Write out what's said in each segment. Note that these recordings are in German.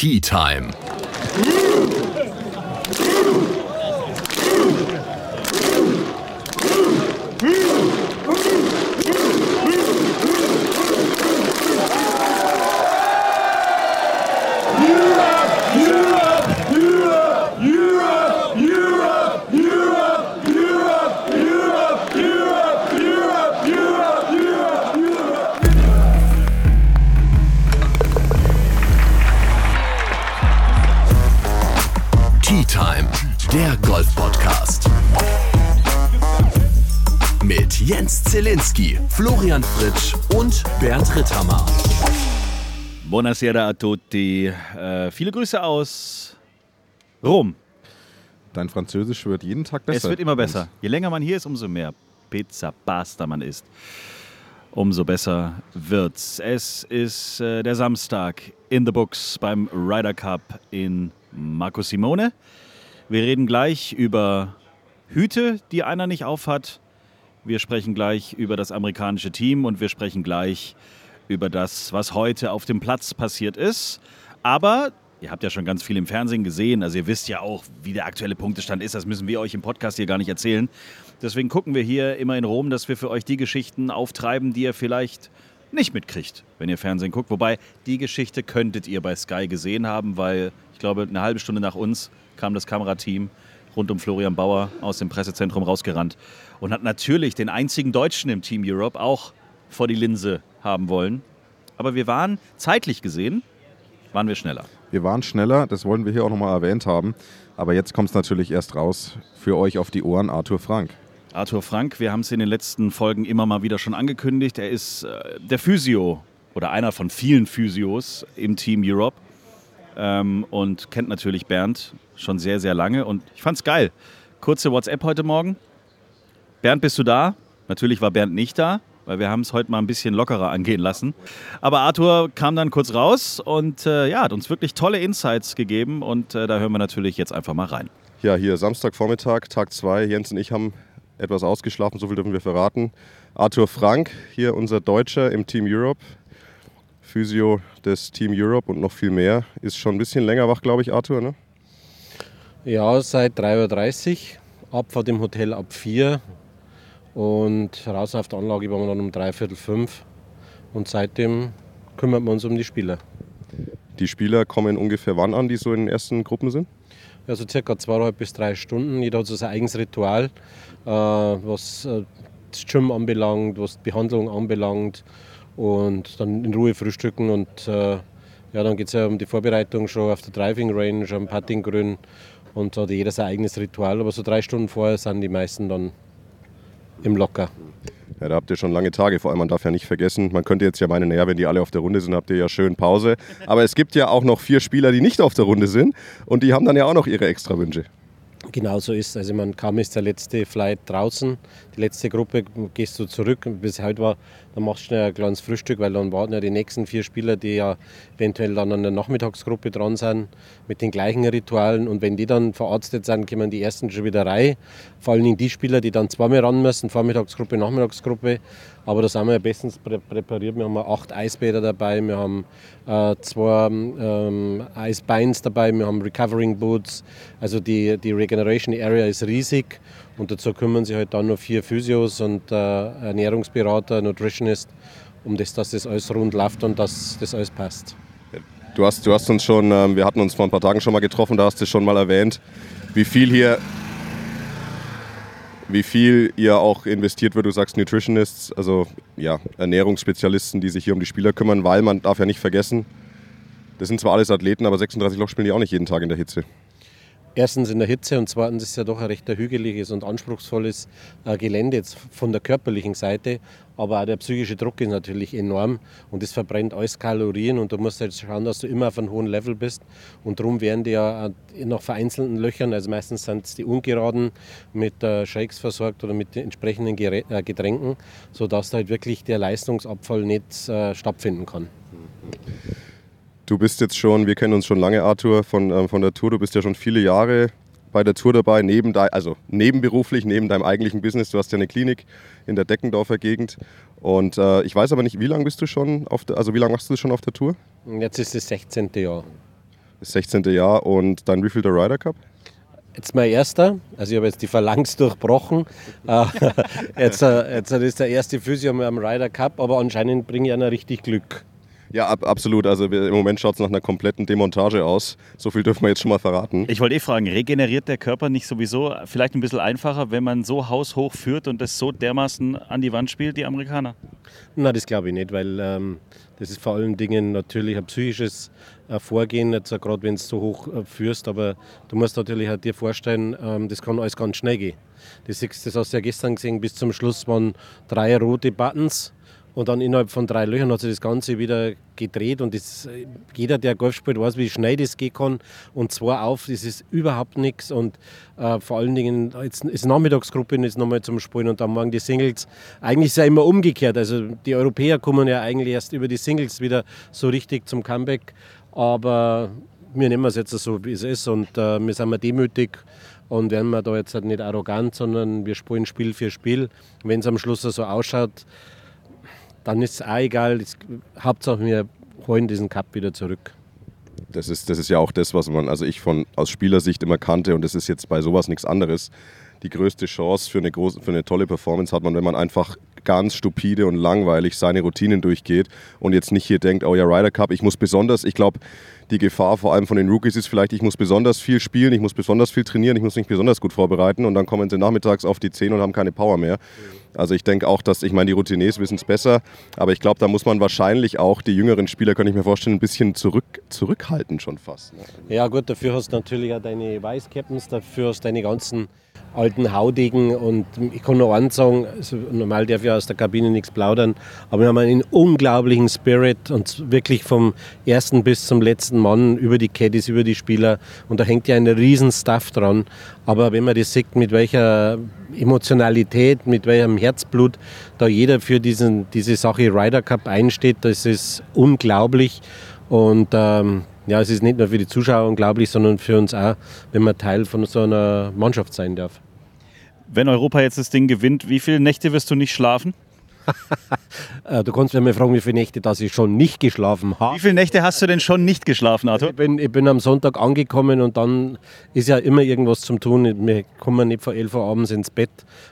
Tea Time. Jens Zielinski, Florian Fritsch und Bernd Ritthammer. Buonasera a tutti. Äh, viele Grüße aus Rom. Dein Französisch wird jeden Tag besser. Es wird immer besser. Je länger man hier ist, umso mehr Pizza Pasta man isst, umso besser wird's. Es ist äh, der Samstag in the Books beim Ryder Cup in Marco Simone. Wir reden gleich über Hüte, die einer nicht aufhat. Wir sprechen gleich über das amerikanische Team und wir sprechen gleich über das, was heute auf dem Platz passiert ist. Aber ihr habt ja schon ganz viel im Fernsehen gesehen, also ihr wisst ja auch, wie der aktuelle Punktestand ist. Das müssen wir euch im Podcast hier gar nicht erzählen. Deswegen gucken wir hier immer in Rom, dass wir für euch die Geschichten auftreiben, die ihr vielleicht nicht mitkriegt, wenn ihr Fernsehen guckt. Wobei, die Geschichte könntet ihr bei Sky gesehen haben, weil ich glaube, eine halbe Stunde nach uns kam das Kamerateam rund um Florian Bauer aus dem Pressezentrum rausgerannt und hat natürlich den einzigen Deutschen im Team Europe auch vor die Linse haben wollen. Aber wir waren zeitlich gesehen, waren wir schneller. Wir waren schneller, das wollen wir hier auch nochmal erwähnt haben. Aber jetzt kommt es natürlich erst raus für euch auf die Ohren, Arthur Frank. Arthur Frank, wir haben es in den letzten Folgen immer mal wieder schon angekündigt. Er ist äh, der Physio oder einer von vielen Physios im Team Europe ähm, und kennt natürlich Bernd schon sehr, sehr lange. Und ich fand's geil. Kurze WhatsApp heute Morgen. Bernd, bist du da? Natürlich war Bernd nicht da, weil wir haben es heute mal ein bisschen lockerer angehen lassen. Aber Arthur kam dann kurz raus und äh, ja, hat uns wirklich tolle Insights gegeben und äh, da hören wir natürlich jetzt einfach mal rein. Ja, hier Samstagvormittag, Tag 2. Jens und ich haben etwas ausgeschlafen, so viel dürfen wir verraten. Arthur Frank, hier unser Deutscher im Team Europe. Physio des Team Europe und noch viel mehr. Ist schon ein bisschen länger wach, glaube ich, Arthur, ne? Ja, seit 3.30 Uhr. Abfahrt im Hotel ab 4 und raus auf der Anlage waren wir dann um dreiviertel fünf. Und seitdem kümmern wir uns um die Spieler. Die Spieler kommen ungefähr wann an, die so in den ersten Gruppen sind? Ja, so circa zweieinhalb bis drei Stunden. Jeder hat so sein eigenes Ritual, äh, was äh, das Gym anbelangt, was die Behandlung anbelangt. Und dann in Ruhe frühstücken und äh, ja, dann geht es ja um die Vorbereitung schon auf der Driving Range, am Putting Grün und da hat jeder sein eigenes Ritual. Aber so drei Stunden vorher sind die meisten dann im Locker. Ja, da habt ihr schon lange Tage. Vor allem, man darf ja nicht vergessen, man könnte jetzt ja meinen, naja, wenn die alle auf der Runde sind, habt ihr ja schön Pause. Aber es gibt ja auch noch vier Spieler, die nicht auf der Runde sind und die haben dann ja auch noch ihre Extrawünsche. Genau so ist Also man kaum ist der letzte Flight draußen, die letzte Gruppe gehst du zurück. Bis heute war, dann machst du schnell ein kleines Frühstück, weil dann warten ja die nächsten vier Spieler, die ja eventuell dann an der Nachmittagsgruppe dran sind, mit den gleichen Ritualen. Und wenn die dann verarztet sind, kommen die ersten schon wieder rein. Vor allem die Spieler, die dann zweimal ran müssen, Vormittagsgruppe, Nachmittagsgruppe. Aber da sind wir ja bestens prä präpariert. Wir haben acht Eisbäder dabei, wir haben äh, zwei ähm, Eisbeins dabei, wir haben Recovering Boots. Also die, die Regeneration Area ist riesig. Und dazu kümmern sich halt dann noch vier Physios und äh, Ernährungsberater, Nutritionist, um das, dass das alles rund läuft und dass das alles passt. Du hast, du hast uns schon, ähm, wir hatten uns vor ein paar Tagen schon mal getroffen, da hast du schon mal erwähnt, wie viel hier, wie viel ihr auch investiert wird. Du sagst Nutritionists, also ja, Ernährungsspezialisten, die sich hier um die Spieler kümmern, weil man darf ja nicht vergessen, das sind zwar alles Athleten, aber 36 Loch spielen die auch nicht jeden Tag in der Hitze. Erstens in der Hitze und zweitens ist es ja doch ein recht hügeliges und anspruchsvolles äh, Gelände jetzt von der körperlichen Seite, aber auch der psychische Druck ist natürlich enorm und es verbrennt alles Kalorien und du musst halt schauen, dass du immer auf einem hohen Level bist und darum werden die ja äh, nach vereinzelten Löchern, also meistens sind es die ungeraden, mit äh, Shakes versorgt oder mit entsprechenden Getränken, sodass da halt wirklich der Leistungsabfall nicht stattfinden kann. Du bist jetzt schon, wir kennen uns schon lange, Arthur, von, ähm, von der Tour. Du bist ja schon viele Jahre bei der Tour dabei, neben dein, also nebenberuflich, neben deinem eigentlichen Business. Du hast ja eine Klinik in der Deckendorfer Gegend. Und äh, ich weiß aber nicht, wie lange bist du schon auf der, also wie lange machst du das schon auf der Tour? Jetzt ist das 16. Jahr. Das 16. Jahr und dein wievielter Ryder Cup? Jetzt mein erster, also ich habe jetzt die Phalanx durchbrochen. Äh, jetzt, äh, jetzt ist der erste Physio am Ryder Cup, aber anscheinend bringe ich einer richtig Glück. Ja, ab, absolut. Also wir, im Moment schaut es nach einer kompletten Demontage aus. So viel dürfen wir jetzt schon mal verraten. Ich wollte eh fragen, regeneriert der Körper nicht sowieso vielleicht ein bisschen einfacher, wenn man so haushoch führt und das so dermaßen an die Wand spielt, die Amerikaner? Na, das glaube ich nicht, weil ähm, das ist vor allen Dingen natürlich ein psychisches äh, Vorgehen, jetzt gerade wenn du so hoch äh, führst, aber du musst natürlich halt dir vorstellen, ähm, das kann alles ganz schnell gehen. Das, das hast du ja gestern gesehen, bis zum Schluss waren drei rote Buttons und dann innerhalb von drei Löchern hat sich das Ganze wieder gedreht. Und das, jeder, der Golf spielt, weiß, wie schnell das gehen kann. Und zwar auf, das ist überhaupt nichts. Und äh, vor allen Dingen, jetzt ist Nachmittagsgruppe jetzt nochmal zum Spielen und dann morgen die Singles. Eigentlich ist ja immer umgekehrt. Also die Europäer kommen ja eigentlich erst über die Singles wieder so richtig zum Comeback. Aber wir nehmen es jetzt so, wie es ist. Und äh, wir sind mal demütig und werden wir da jetzt halt nicht arrogant, sondern wir spielen Spiel für Spiel. Wenn es am Schluss so ausschaut, dann ist es auch egal. Das, Hauptsache, wir holen diesen Cup wieder zurück. Das ist, das ist ja auch das, was man, also ich von aus Spielersicht immer kannte und das ist jetzt bei sowas nichts anderes. Die größte Chance für eine, große, für eine tolle Performance hat man, wenn man einfach ganz stupide und langweilig seine Routinen durchgeht und jetzt nicht hier denkt, oh ja, Ryder Cup, ich muss besonders, ich glaube, die Gefahr vor allem von den Rookies ist vielleicht, ich muss besonders viel spielen, ich muss besonders viel trainieren, ich muss mich besonders gut vorbereiten und dann kommen sie nachmittags auf die 10 und haben keine Power mehr. Also ich denke auch, dass, ich meine, die Routiniers wissen es besser, aber ich glaube, da muss man wahrscheinlich auch die jüngeren Spieler, kann ich mir vorstellen, ein bisschen zurück, zurückhalten schon fast. Ne? Ja gut, dafür hast du natürlich auch deine Vice-Captains, dafür hast du deine ganzen alten Haudegen und ich kann noch eins sagen, also normal darf ich aus der Kabine nichts plaudern, aber wir haben einen unglaublichen Spirit und wirklich vom ersten bis zum letzten Mann über die Caddies, über die Spieler und da hängt ja ein riesen Stuff dran, aber wenn man das sieht, mit welcher Emotionalität, mit welchem Herzblut da jeder für diesen, diese Sache Ryder Cup einsteht, das ist unglaublich. Und ähm, ja, es ist nicht nur für die Zuschauer unglaublich, sondern für uns auch, wenn man Teil von so einer Mannschaft sein darf. Wenn Europa jetzt das Ding gewinnt, wie viele Nächte wirst du nicht schlafen? Äh, du kannst mir mal fragen, wie viele Nächte dass ich schon nicht geschlafen habe. Wie viele Nächte hast du denn schon nicht geschlafen, Arthur? Ich bin, ich bin am Sonntag angekommen und dann ist ja immer irgendwas zum tun. Wir kommen nicht vor 11 Uhr abends ins Bett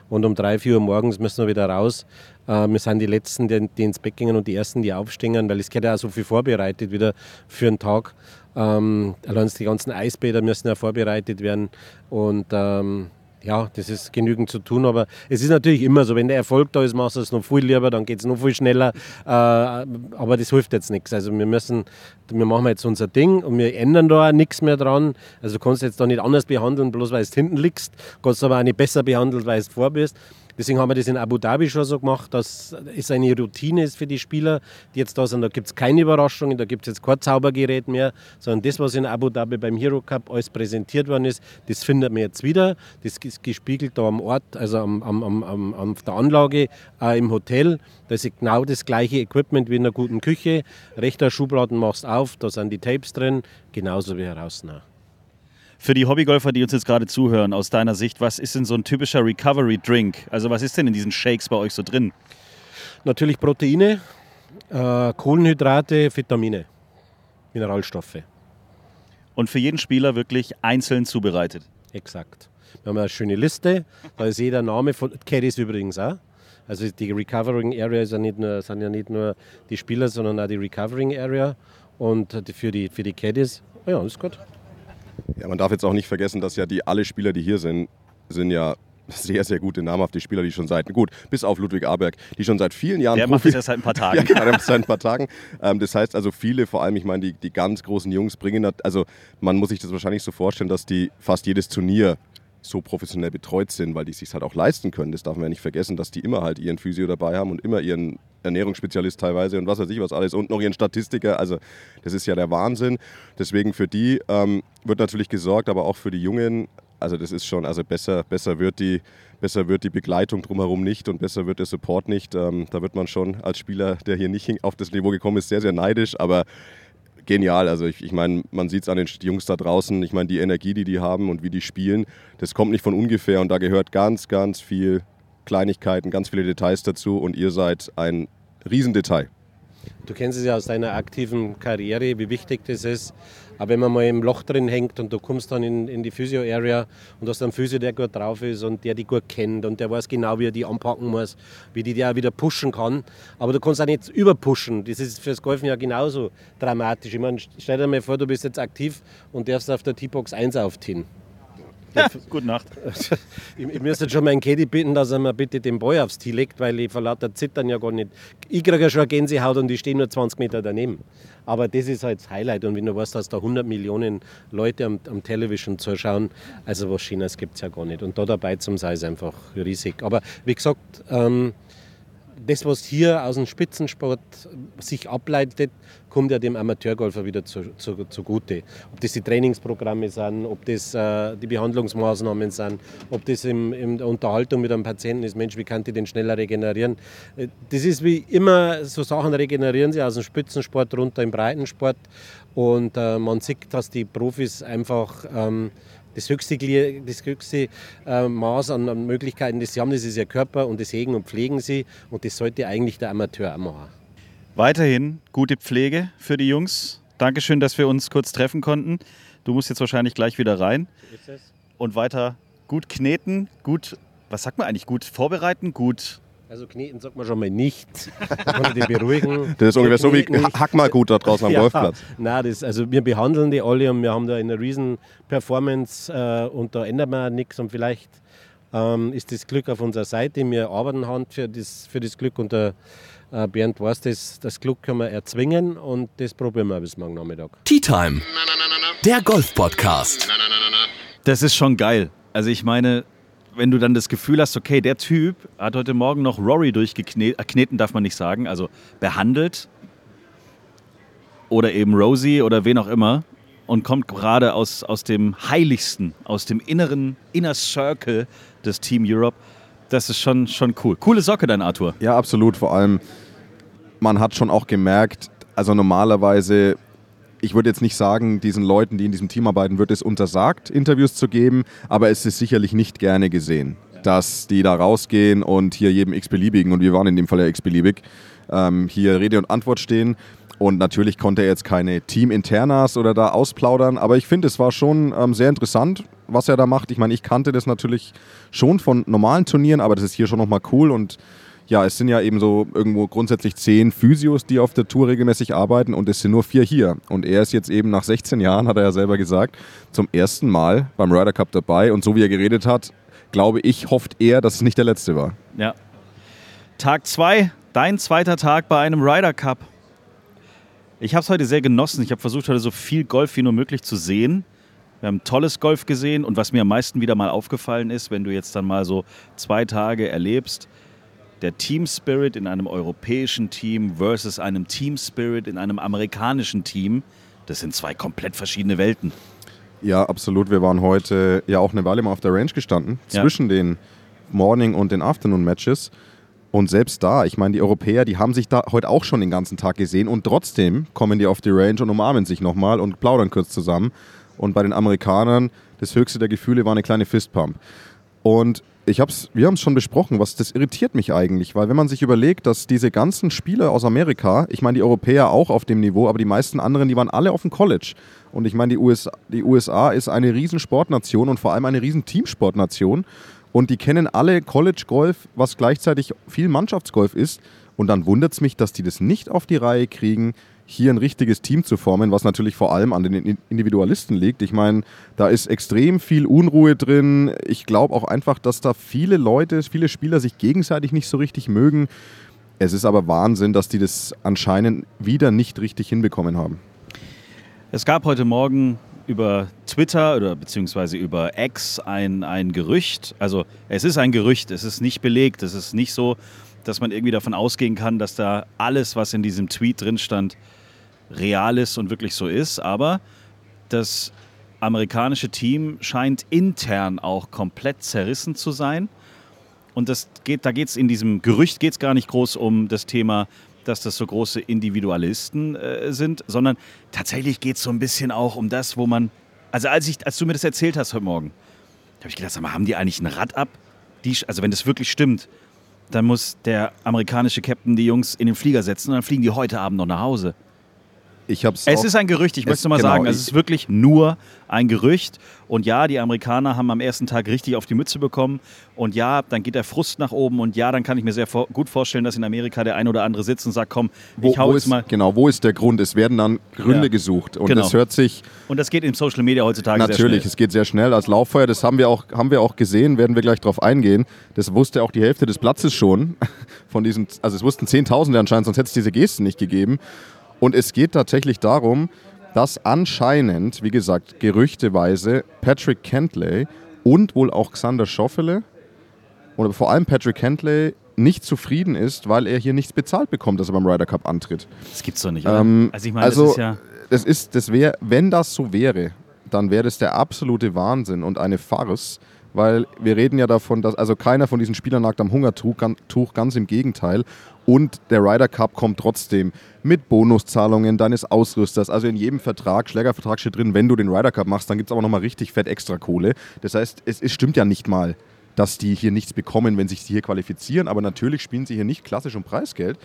und um 3, 4 Uhr morgens müssen wir wieder raus. Äh, wir sind die Letzten, die, die ins Bett gingen und die Ersten, die aufstehen, weil es geht ja auch so viel vorbereitet wieder für einen Tag. Ähm, allein die ganzen Eisbäder müssen ja vorbereitet werden und ähm, ja, das ist genügend zu tun, aber es ist natürlich immer so, wenn der Erfolg da ist, machst du es noch viel lieber, dann geht es noch viel schneller, äh, aber das hilft jetzt nichts. Also wir müssen, wir machen jetzt unser Ding und wir ändern da auch nichts mehr dran. Also du kannst jetzt da nicht anders behandeln, bloß weil du hinten liegst, kannst du aber auch nicht besser behandeln, weil du vor bist. Deswegen haben wir das in Abu Dhabi schon so gemacht, dass es eine Routine ist für die Spieler, die jetzt da sind. Da gibt es keine Überraschungen, da gibt es jetzt kein Zaubergerät mehr, sondern das, was in Abu Dhabi beim Hero Cup alles präsentiert worden ist, das findet man jetzt wieder. Das ist gespiegelt da am Ort, also am, am, am, am, auf der Anlage, auch im Hotel. Da ist genau das gleiche Equipment wie in einer guten Küche. Rechter Schubladen machst auf, da sind die Tapes drin, genauso wie heraus. Für die Hobbygolfer, die uns jetzt gerade zuhören, aus deiner Sicht, was ist denn so ein typischer Recovery Drink? Also was ist denn in diesen Shakes bei euch so drin? Natürlich Proteine, äh, Kohlenhydrate, Vitamine, Mineralstoffe. Und für jeden Spieler wirklich einzeln zubereitet? Exakt. Wir haben eine schöne Liste, da ist jeder Name von Caddies übrigens auch. Also die Recovering Area ist ja nicht nur, sind ja nicht nur die Spieler, sondern auch die Recovering Area und für die, für die Caddies. Ja, ist gut. Ja, man darf jetzt auch nicht vergessen, dass ja die alle Spieler, die hier sind, sind ja sehr, sehr gute, namhafte Spieler, die schon seit, gut, bis auf Ludwig Aberg, die schon seit vielen Jahren. Der macht das ja seit ein paar Tagen. ja, genau, seit ein paar Tagen. Ähm, das heißt also, viele, vor allem, ich meine, die, die ganz großen Jungs bringen, also man muss sich das wahrscheinlich so vorstellen, dass die fast jedes Turnier so professionell betreut sind, weil die sich halt auch leisten können. Das darf man ja nicht vergessen, dass die immer halt ihren Physio dabei haben und immer ihren Ernährungsspezialist teilweise und was weiß ich was alles und noch ihren Statistiker. Also das ist ja der Wahnsinn. Deswegen für die ähm, wird natürlich gesorgt, aber auch für die Jungen. Also das ist schon, also besser, besser wird die, besser wird die Begleitung drumherum nicht und besser wird der Support nicht. Ähm, da wird man schon als Spieler, der hier nicht auf das Niveau gekommen ist, sehr, sehr neidisch. Aber genial. Also ich, ich meine, man sieht es an den Jungs da draußen. Ich meine, die Energie, die die haben und wie die spielen, das kommt nicht von ungefähr. Und da gehört ganz, ganz viel Kleinigkeiten, ganz viele Details dazu. Und ihr seid ein Riesendetail. Du kennst es ja aus deiner aktiven Karriere, wie wichtig das ist, Aber wenn man mal im Loch drin hängt und du kommst dann in, in die Physio-Area und hast einen Physio, der gut drauf ist und der die gut kennt und der weiß genau, wie er die anpacken muss, wie die auch wieder pushen kann. Aber du kannst auch nicht überpushen. Das ist fürs Golfen ja genauso dramatisch. Ich meine, stell dir mal vor, du bist jetzt aktiv und darfst auf der T-Box 1 aufziehen. Ja, gute Nacht. Ich, ich müsste schon meinen Caddy bitten, dass er mir bitte den Ball aufs Tee legt, weil ich vor lauter Zittern ja gar nicht. Ich kriege ja schon eine Gänsehaut und ich stehe nur 20 Meter daneben. Aber das ist halt das Highlight. Und wenn du weißt, dass da 100 Millionen Leute am, am Television zuschauen, also was Schönes gibt es ja gar nicht. Und da dabei zum sein ist einfach riesig. Aber wie gesagt, ähm, das, was hier aus dem Spitzensport sich ableitet, kommt ja dem Amateurgolfer wieder zu, zu, zugute. Ob das die Trainingsprogramme sind, ob das äh, die Behandlungsmaßnahmen sind, ob das im, in der Unterhaltung mit einem Patienten ist, Mensch, wie kann ich den schneller regenerieren? Äh, das ist wie immer, so Sachen regenerieren sie aus dem Spitzensport runter im Breitensport. Und äh, man sieht, dass die Profis einfach ähm, das höchste, das höchste äh, Maß an, an, Möglichkeiten, das sie haben, das ist ihr Körper und das hegen und pflegen sie. Und das sollte eigentlich der Amateur auch machen. Weiterhin gute Pflege für die Jungs. Dankeschön, dass wir uns kurz treffen konnten. Du musst jetzt wahrscheinlich gleich wieder rein. Und weiter gut kneten, gut, was sagt man eigentlich, gut vorbereiten, gut also kneten sagt man schon mal nicht. Kann ich beruhigen. Das ist ungefähr so wie hack mal gut da draußen am ja, Golfplatz. Nein, das, also wir behandeln die alle und wir haben da eine riesen Performance äh, und da ändert man nichts und vielleicht ähm, ist das Glück auf unserer Seite. Wir arbeiten Hand für das, für das Glück und der äh, Bernd weiß, das, das Glück können wir erzwingen und das probieren wir bis morgen Nachmittag. Tea Time, der Golf-Podcast. Das ist schon geil. Also ich meine, wenn du dann das Gefühl hast, okay, der Typ hat heute Morgen noch Rory durchgekneten, äh, darf man nicht sagen, also behandelt oder eben Rosie oder wen auch immer und kommt gerade aus, aus dem Heiligsten, aus dem inneren Inner Circle des Team Europe. Das ist schon, schon cool. Coole Socke, dein Arthur. Ja, absolut. Vor allem, man hat schon auch gemerkt, also normalerweise ich würde jetzt nicht sagen, diesen Leuten, die in diesem Team arbeiten, wird es untersagt, Interviews zu geben, aber es ist sicherlich nicht gerne gesehen, dass die da rausgehen und hier jedem x-beliebigen, und wir waren in dem Fall ja x-beliebig, ähm, hier Rede und Antwort stehen. Und natürlich konnte er jetzt keine Team-Internas oder da ausplaudern, aber ich finde, es war schon ähm, sehr interessant, was er da macht. Ich meine, ich kannte das natürlich schon von normalen Turnieren, aber das ist hier schon nochmal cool und ja, es sind ja eben so irgendwo grundsätzlich zehn Physios, die auf der Tour regelmäßig arbeiten und es sind nur vier hier. Und er ist jetzt eben nach 16 Jahren, hat er ja selber gesagt, zum ersten Mal beim Ryder Cup dabei. Und so wie er geredet hat, glaube ich, hofft er, dass es nicht der letzte war. Ja. Tag zwei, dein zweiter Tag bei einem Ryder Cup. Ich habe es heute sehr genossen. Ich habe versucht, heute so viel Golf wie nur möglich zu sehen. Wir haben tolles Golf gesehen und was mir am meisten wieder mal aufgefallen ist, wenn du jetzt dann mal so zwei Tage erlebst, der Team Spirit in einem europäischen Team versus einem Team Spirit in einem amerikanischen Team, das sind zwei komplett verschiedene Welten. Ja, absolut. Wir waren heute ja auch eine Weile mal auf der Range gestanden, ja. zwischen den Morning- und den Afternoon-Matches. Und selbst da, ich meine, die Europäer, die haben sich da heute auch schon den ganzen Tag gesehen und trotzdem kommen die auf die Range und umarmen sich nochmal und plaudern kurz zusammen. Und bei den Amerikanern, das höchste der Gefühle war eine kleine Fistpump. Und ich hab's, wir haben es schon besprochen, was das irritiert mich eigentlich, weil wenn man sich überlegt, dass diese ganzen Spieler aus Amerika, ich meine die Europäer auch auf dem Niveau, aber die meisten anderen, die waren alle auf dem College. Und ich meine, die USA, die USA ist eine riesen Sportnation und vor allem eine riesen Teamsportnation. Und die kennen alle College Golf, was gleichzeitig viel Mannschaftsgolf ist. Und dann wundert es mich, dass die das nicht auf die Reihe kriegen, hier ein richtiges Team zu formen, was natürlich vor allem an den Individualisten liegt. Ich meine, da ist extrem viel Unruhe drin. Ich glaube auch einfach, dass da viele Leute, viele Spieler sich gegenseitig nicht so richtig mögen. Es ist aber Wahnsinn, dass die das anscheinend wieder nicht richtig hinbekommen haben. Es gab heute Morgen über Twitter oder beziehungsweise über X ein, ein Gerücht. Also es ist ein Gerücht, es ist nicht belegt, es ist nicht so, dass man irgendwie davon ausgehen kann, dass da alles, was in diesem Tweet drin stand, real ist und wirklich so ist. Aber das amerikanische Team scheint intern auch komplett zerrissen zu sein. Und das geht, da geht es in diesem Gerücht geht es gar nicht groß um das Thema, dass das so große Individualisten äh, sind, sondern tatsächlich geht es so ein bisschen auch um das, wo man. Also als, ich, als du mir das erzählt hast heute Morgen, habe ich gedacht, sag mal, haben die eigentlich ein Rad ab? Die, also wenn das wirklich stimmt, dann muss der amerikanische Captain die Jungs in den Flieger setzen und dann fliegen die heute Abend noch nach Hause. Ich hab's Es ist ein Gerücht, ich Es- möchte mal genau, sagen, es ist wirklich nur ein Gerücht. Und ja, die Amerikaner haben am ersten Tag richtig auf die Mütze bekommen. Und ja, dann geht der Frust nach oben. Und ja, dann kann ich mir sehr vor gut vorstellen, dass in Amerika der ein oder andere sitzt und sagt, komm, wo, ich hau wo jetzt ist, mal. Genau, wo ist der Grund? Es werden dann Gründe Ja. gesucht. Und Genau. das hört sich Und das geht in Social Media heutzutage natürlich, sehr schnell. es geht sehr schnell als Lauffeuer. Das haben wir, auch, haben wir auch gesehen, werden wir gleich drauf eingehen. Das wusste auch die Hälfte des Platzes schon. Von diesen, also es wussten Zehntausende anscheinend, sonst hätte es diese Gesten nicht gegeben. Und es geht tatsächlich darum, dass anscheinend, wie gesagt, gerüchteweise Patrick Kentley und wohl auch Xander Schoffele oder vor allem Patrick Kentley nicht zufrieden ist, weil er hier nichts bezahlt bekommt, dass er beim Ryder Cup antritt. Das gibt's doch nicht? Ähm, also ich meine, also, das ist ja. das ist, das wäre, wenn das so wäre, dann wäre das der absolute Wahnsinn und eine Farce, weil wir reden ja davon, dass also keiner von diesen Spielern nagt am Hungertuch, gan- Tuch, ganz im Gegenteil. Und der Ryder Cup kommt trotzdem mit Bonuszahlungen deines Ausrüsters. Also in jedem Vertrag, Schlägervertrag steht drin, wenn du den Ryder Cup machst, dann gibt es aber nochmal richtig fett extra Kohle. Das heißt, es, es stimmt ja nicht mal, dass die hier nichts bekommen, wenn sich sie hier qualifizieren. Aber natürlich spielen sie hier nicht klassisch um Preisgeld.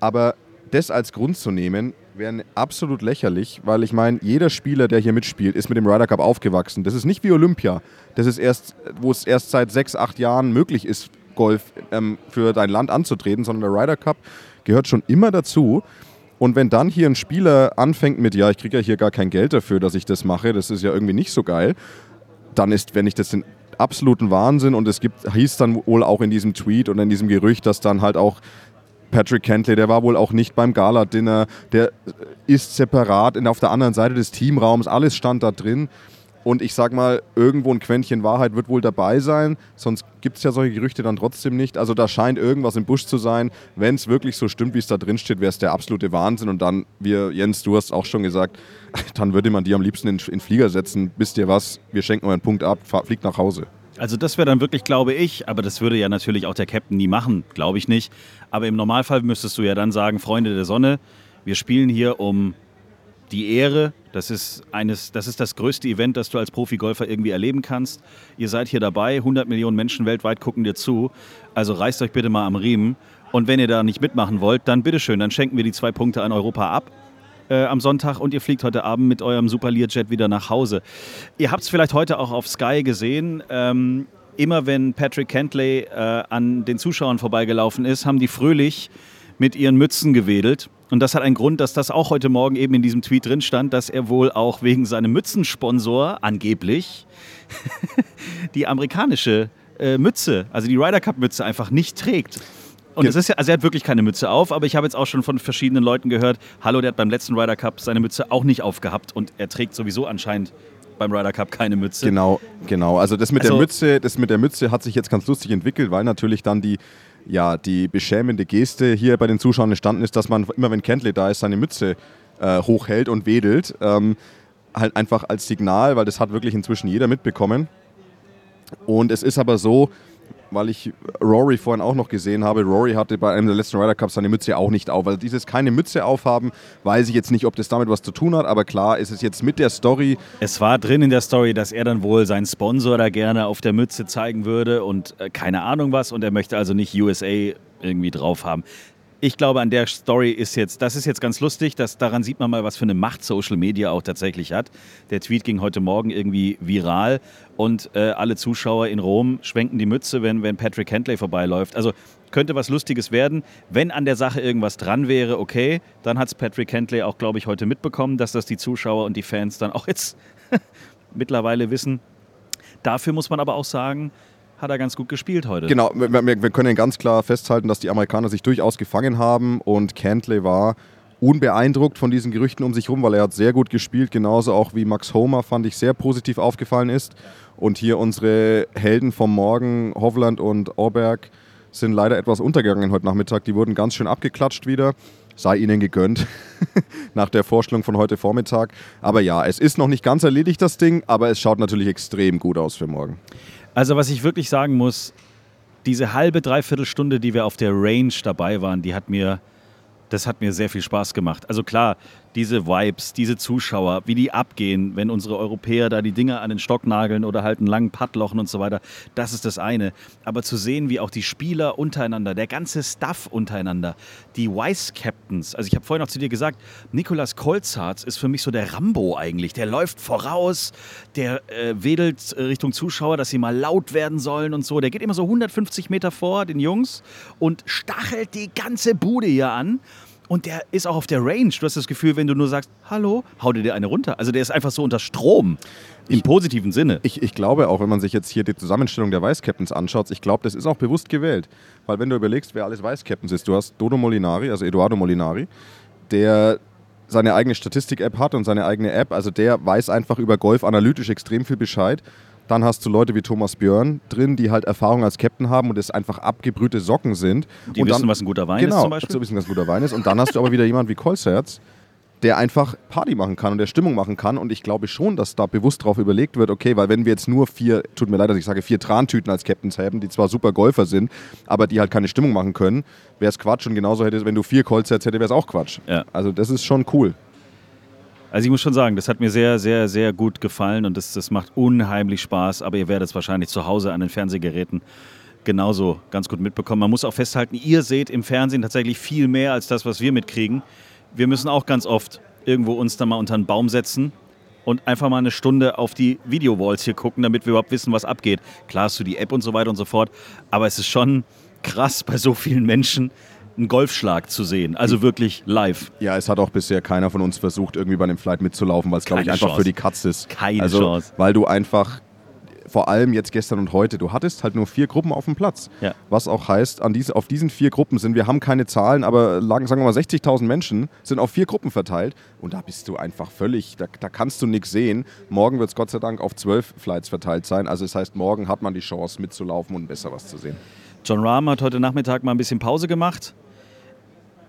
Aber das als Grund zu nehmen, wäre absolut lächerlich, weil ich meine, jeder Spieler, der hier mitspielt, ist mit dem Ryder Cup aufgewachsen. Das ist nicht wie Olympia, das ist erst, wo es erst seit sechs, acht Jahren möglich ist, Golf ähm, für dein Land anzutreten, sondern der Ryder Cup gehört schon immer dazu. Und wenn dann hier ein Spieler anfängt mit, ja, ich kriege ja hier gar kein Geld dafür, dass ich das mache, das ist ja irgendwie nicht so geil, dann ist, wenn ich das den absoluten Wahnsinn und es gibt, hieß dann wohl auch in diesem Tweet und in diesem Gerücht, dass dann halt auch Patrick Kentley, der war wohl auch nicht beim Gala-Dinner, der ist separat in, auf der anderen Seite des Teamraums, alles stand da drin. Und ich sag mal, irgendwo ein Quäntchen Wahrheit wird wohl dabei sein, sonst gibt es ja solche Gerüchte dann trotzdem nicht. Also da scheint irgendwas im Busch zu sein. Wenn es wirklich so stimmt, wie es da drin steht, wäre es der absolute Wahnsinn. Und dann, wir, Jens, du hast auch schon gesagt, dann würde man die am liebsten in, in Flieger setzen. Wisst ihr was? Wir schenken euren Punkt ab, fahr, fliegt nach Hause. Also das wäre dann wirklich, glaube ich, aber das würde ja natürlich auch der Captain nie machen, glaube ich nicht. Aber im Normalfall müsstest du ja dann sagen, Freunde der Sonne, wir spielen hier um die Ehre. Das ist, eines, das ist das größte Event, das du als Profigolfer irgendwie erleben kannst. Ihr seid hier dabei, 100 Millionen Menschen weltweit gucken dir zu. Also reißt euch bitte mal am Riemen. Und wenn ihr da nicht mitmachen wollt, dann bitteschön, dann schenken wir die zwei Punkte an Europa ab äh, am Sonntag und ihr fliegt heute Abend mit eurem Super Learjet wieder nach Hause. Ihr habt es vielleicht heute auch auf Sky gesehen. Ähm, immer wenn Patrick Kentley äh, an den Zuschauern vorbeigelaufen ist, haben die fröhlich mit ihren Mützen gewedelt. Und das hat einen Grund, dass das auch heute Morgen eben in diesem Tweet drin stand, dass er wohl auch wegen seinem Mützensponsor angeblich die amerikanische äh, Mütze, also die Ryder Cup Mütze einfach nicht trägt. Und es ist ja, also er hat wirklich keine Mütze auf, aber ich habe jetzt auch schon von verschiedenen Leuten gehört, hallo, der hat beim letzten Ryder Cup seine Mütze auch nicht aufgehabt und er trägt sowieso anscheinend beim Ryder Cup keine Mütze. Genau, genau. Also das mit Also- der Mütze, das mit der Mütze hat sich jetzt ganz lustig entwickelt, weil natürlich dann die, ja, die beschämende Geste hier bei den Zuschauern entstanden ist, dass man immer, wenn Kentley da ist, seine Mütze äh, hochhält und wedelt. Ähm, halt einfach als Signal, weil das hat wirklich inzwischen jeder mitbekommen. Und es ist aber so, weil ich Rory vorhin auch noch gesehen habe, Rory hatte bei einem der letzten Ryder Cups seine Mütze auch nicht auf. Also dieses keine Mütze aufhaben, weiß ich jetzt nicht, ob das damit was zu tun hat, aber klar ist es jetzt mit der Story, Es war drin in der Story, dass er dann wohl seinen Sponsor da gerne auf der Mütze zeigen würde. Und äh, keine Ahnung was. Und er möchte also nicht USA irgendwie drauf haben. Ich glaube, an der Story ist jetzt, das ist jetzt ganz lustig, dass daran sieht man mal, was für eine Macht Social Media auch tatsächlich hat. Der Tweet ging heute Morgen irgendwie viral und äh, alle Zuschauer in Rom schwenken die Mütze, wenn, wenn Patrick Hentley vorbeiläuft. Also könnte was Lustiges werden. Wenn an der Sache irgendwas dran wäre, okay, dann hat es Patrick Hentley auch, glaube ich, heute mitbekommen, dass das die Zuschauer und die Fans dann auch jetzt mittlerweile wissen. Dafür muss man aber auch sagen, hat er ganz gut gespielt heute. Genau, wir, wir können ganz klar festhalten, dass die Amerikaner sich durchaus gefangen haben und Cantley war unbeeindruckt von diesen Gerüchten um sich herum, weil er hat sehr gut gespielt, genauso auch wie Max Homer fand ich sehr positiv aufgefallen ist. Und hier unsere Helden vom Morgen, Hovland und Orberg, sind leider etwas untergegangen heute Nachmittag. Die wurden ganz schön abgeklatscht wieder. Sei ihnen gegönnt nach der Vorstellung von heute Vormittag. Aber ja, es ist noch nicht ganz erledigt, das Ding, aber es schaut natürlich extrem gut aus für morgen. Also was ich wirklich sagen muss, diese halbe, dreiviertel Stunde, die wir auf der Range dabei waren, die hat mir, das hat mir sehr viel Spaß gemacht. Also klar, diese Vibes, diese Zuschauer, wie die abgehen, wenn unsere Europäer da die Dinger an den Stock nageln oder halt einen langen Putt lochen und so weiter, das ist das eine. Aber zu sehen, wie auch die Spieler untereinander, der ganze Staff untereinander, die Vice-Captains, also ich habe vorhin noch zu dir gesagt, Nikolas Kolzarz ist für mich so der Rambo eigentlich. Der läuft voraus, der äh, wedelt Richtung Zuschauer, dass sie mal laut werden sollen und so. Der geht immer so 150 Meter vor den Jungs und stachelt die ganze Bude hier an. Und der ist auch auf der Range. Du hast das Gefühl, wenn du nur sagst, hallo, hau dir eine runter. Also der ist einfach so unter Strom. Im positiven Sinne. Ich, ich glaube auch, wenn man sich jetzt hier die Zusammenstellung der Vice-Captains anschaut, ich glaube, das ist auch bewusst gewählt. Weil wenn du überlegst, wer alles Vice-Captains ist, du hast Dodo Molinari, also Eduardo Molinari, der seine eigene Statistik-App hat und seine eigene App. Also der weiß einfach über Golf analytisch extrem viel Bescheid. Dann hast du Leute wie Thomas Björn drin, die halt Erfahrung als Captain haben und es einfach abgebrühte Socken sind. Die und wissen, dann, was ein guter Wein genau, ist zum Beispiel. Genau, wissen, was ein guter Wein ist. Und dann hast du aber wieder jemand wie Kolzerz, der einfach Party machen kann und der Stimmung machen kann. Und ich glaube schon, dass da bewusst drauf überlegt wird, okay, weil wenn wir jetzt nur vier, tut mir leid, dass ich sage, vier Trantüten als Captains haben, die zwar super Golfer sind, aber die halt keine Stimmung machen können, wäre es Quatsch. Und genauso hätte, wenn du vier Kolzerz hätte, wäre es auch Quatsch. Ja. Also das ist schon cool. Also ich muss schon sagen, das hat mir sehr, sehr, sehr gut gefallen und das, das macht unheimlich Spaß. Aber ihr werdet es wahrscheinlich zu Hause an den Fernsehgeräten genauso ganz gut mitbekommen. Man muss auch festhalten, ihr seht im Fernsehen tatsächlich viel mehr als das, was wir mitkriegen. Wir müssen auch ganz oft irgendwo uns da mal unter einen Baum setzen und einfach mal eine Stunde auf die Video-Walls hier gucken, damit wir überhaupt wissen, was abgeht. Klar hast du die App und so weiter und so fort, aber es ist schon krass bei so vielen Menschen, einen Golfschlag zu sehen. Also wirklich live. Ja, es hat auch bisher keiner von uns versucht, irgendwie bei einem Flight mitzulaufen, weil es, glaube ich, einfach Chance. für die Katz ist. Keine also, Chance. Weil du einfach, vor allem jetzt gestern und heute, du hattest halt nur vier Gruppen auf dem Platz. Ja. Was auch heißt, an diese, auf diesen vier Gruppen sind, wir haben keine Zahlen, aber lagen, sagen wir mal, 60.000 Menschen sind auf vier Gruppen verteilt. Und da bist du einfach völlig, da, da kannst du nichts sehen. Morgen wird es Gott sei Dank auf zwölf Flights verteilt sein. Also das heißt, morgen hat man die Chance mitzulaufen und besser was zu sehen. John Rahm hat heute Nachmittag mal ein bisschen Pause gemacht.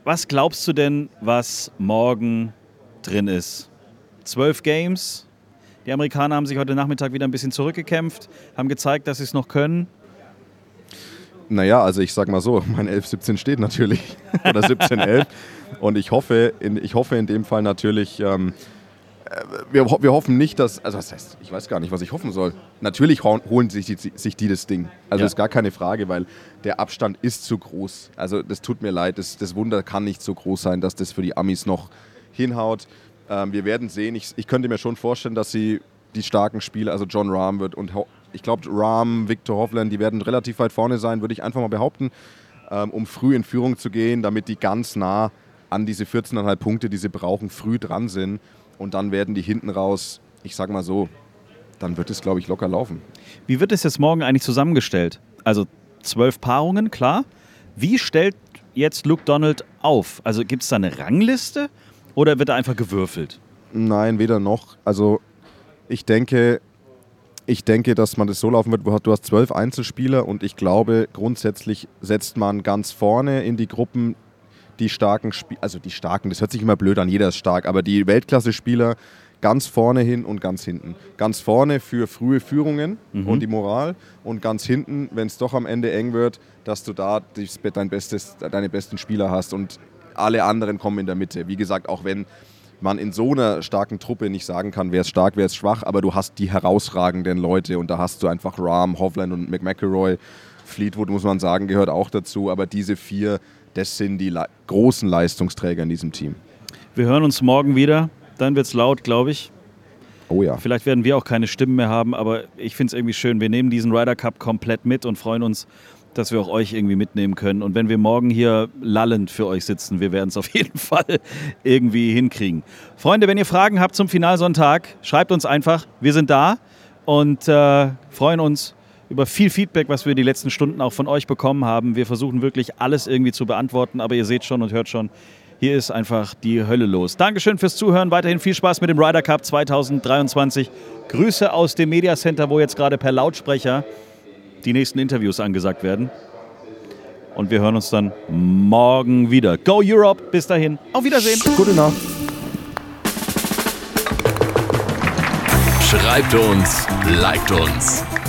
Was glaubst du denn, was morgen drin ist? Zwölf Games. Die Amerikaner haben sich heute Nachmittag wieder ein bisschen zurückgekämpft, haben gezeigt, dass sie es noch können. Naja, also ich sag mal so, mein 11-17 steht natürlich. Oder 17-11. Und ich hoffe, in, ich hoffe in dem Fall natürlich, ähm, äh, wir, ho- wir hoffen nicht, dass, also was heißt, ich weiß gar nicht, was ich hoffen soll. Natürlich holen sich die, sich die das Ding. Also Ja. ist gar keine Frage, weil der Abstand ist zu groß. Also das tut mir leid, das, das Wunder kann nicht so groß sein, dass das für die Amis noch hinhaut. Ähm, wir werden sehen. Ich, ich könnte mir schon vorstellen, dass sie die starken Spieler, also John Rahm wird und Ho- ich glaube Rahm, Victor Hovland, die werden relativ weit vorne sein, würde ich einfach mal behaupten, ähm, um früh in Führung zu gehen, damit die ganz nah an diese 14,5 Punkte, die sie brauchen, früh dran sind. Und dann werden die hinten raus, ich sag mal so, dann wird es, glaube ich, locker laufen. Wie wird es jetzt morgen eigentlich zusammengestellt? Also zwölf Paarungen, klar. Wie stellt jetzt Luke Donald auf? Also gibt es da eine Rangliste oder wird da einfach gewürfelt? Nein, weder noch. Also ich denke, ich denke, dass man das so laufen wird, wo- du hast zwölf Einzelspieler und ich glaube, grundsätzlich setzt man ganz vorne in die Gruppen die starken Spieler, also die starken, das hört sich immer blöd an, jeder ist stark, aber die Weltklasse-Spieler ganz vorne hin und ganz hinten. Ganz vorne für frühe Führungen und die Moral und ganz hinten, wenn es doch am Ende eng wird, dass du da dein bestes, deine besten Spieler hast und alle anderen kommen in der Mitte. Wie gesagt, auch wenn man in so einer starken Truppe nicht sagen kann, wer ist stark, wer ist schwach, aber du hast die herausragenden Leute und da hast du einfach Rahm, Hovland und McMcElroy. Fleetwood, muss man sagen, gehört auch dazu, aber diese vier, das sind die le großen Leistungsträger in diesem Team. Wir hören uns morgen wieder. Dann wird es laut, glaube ich. Oh ja. Vielleicht werden wir auch keine Stimmen mehr haben, aber ich finde es irgendwie schön. Wir nehmen diesen Ryder Cup komplett mit und freuen uns, dass wir auch euch irgendwie mitnehmen können. Und wenn wir morgen hier lallend für euch sitzen, wir werden es auf jeden Fall irgendwie hinkriegen. Freunde, wenn ihr Fragen habt zum Finalsonntag, schreibt uns einfach. Wir sind da und äh, freuen uns über viel Feedback, was wir die letzten Stunden auch von euch bekommen haben. Wir versuchen wirklich alles irgendwie zu beantworten, aber ihr seht schon und hört schon, hier ist einfach die Hölle los. Dankeschön fürs Zuhören. Weiterhin viel Spaß mit dem Ryder Cup 2023. Grüße aus dem Media Center, wo jetzt gerade per Lautsprecher die nächsten Interviews angesagt werden. Und wir hören uns dann morgen wieder. Go Europe! Bis dahin. Auf Wiedersehen. Gute Nacht. Schreibt uns, liked uns.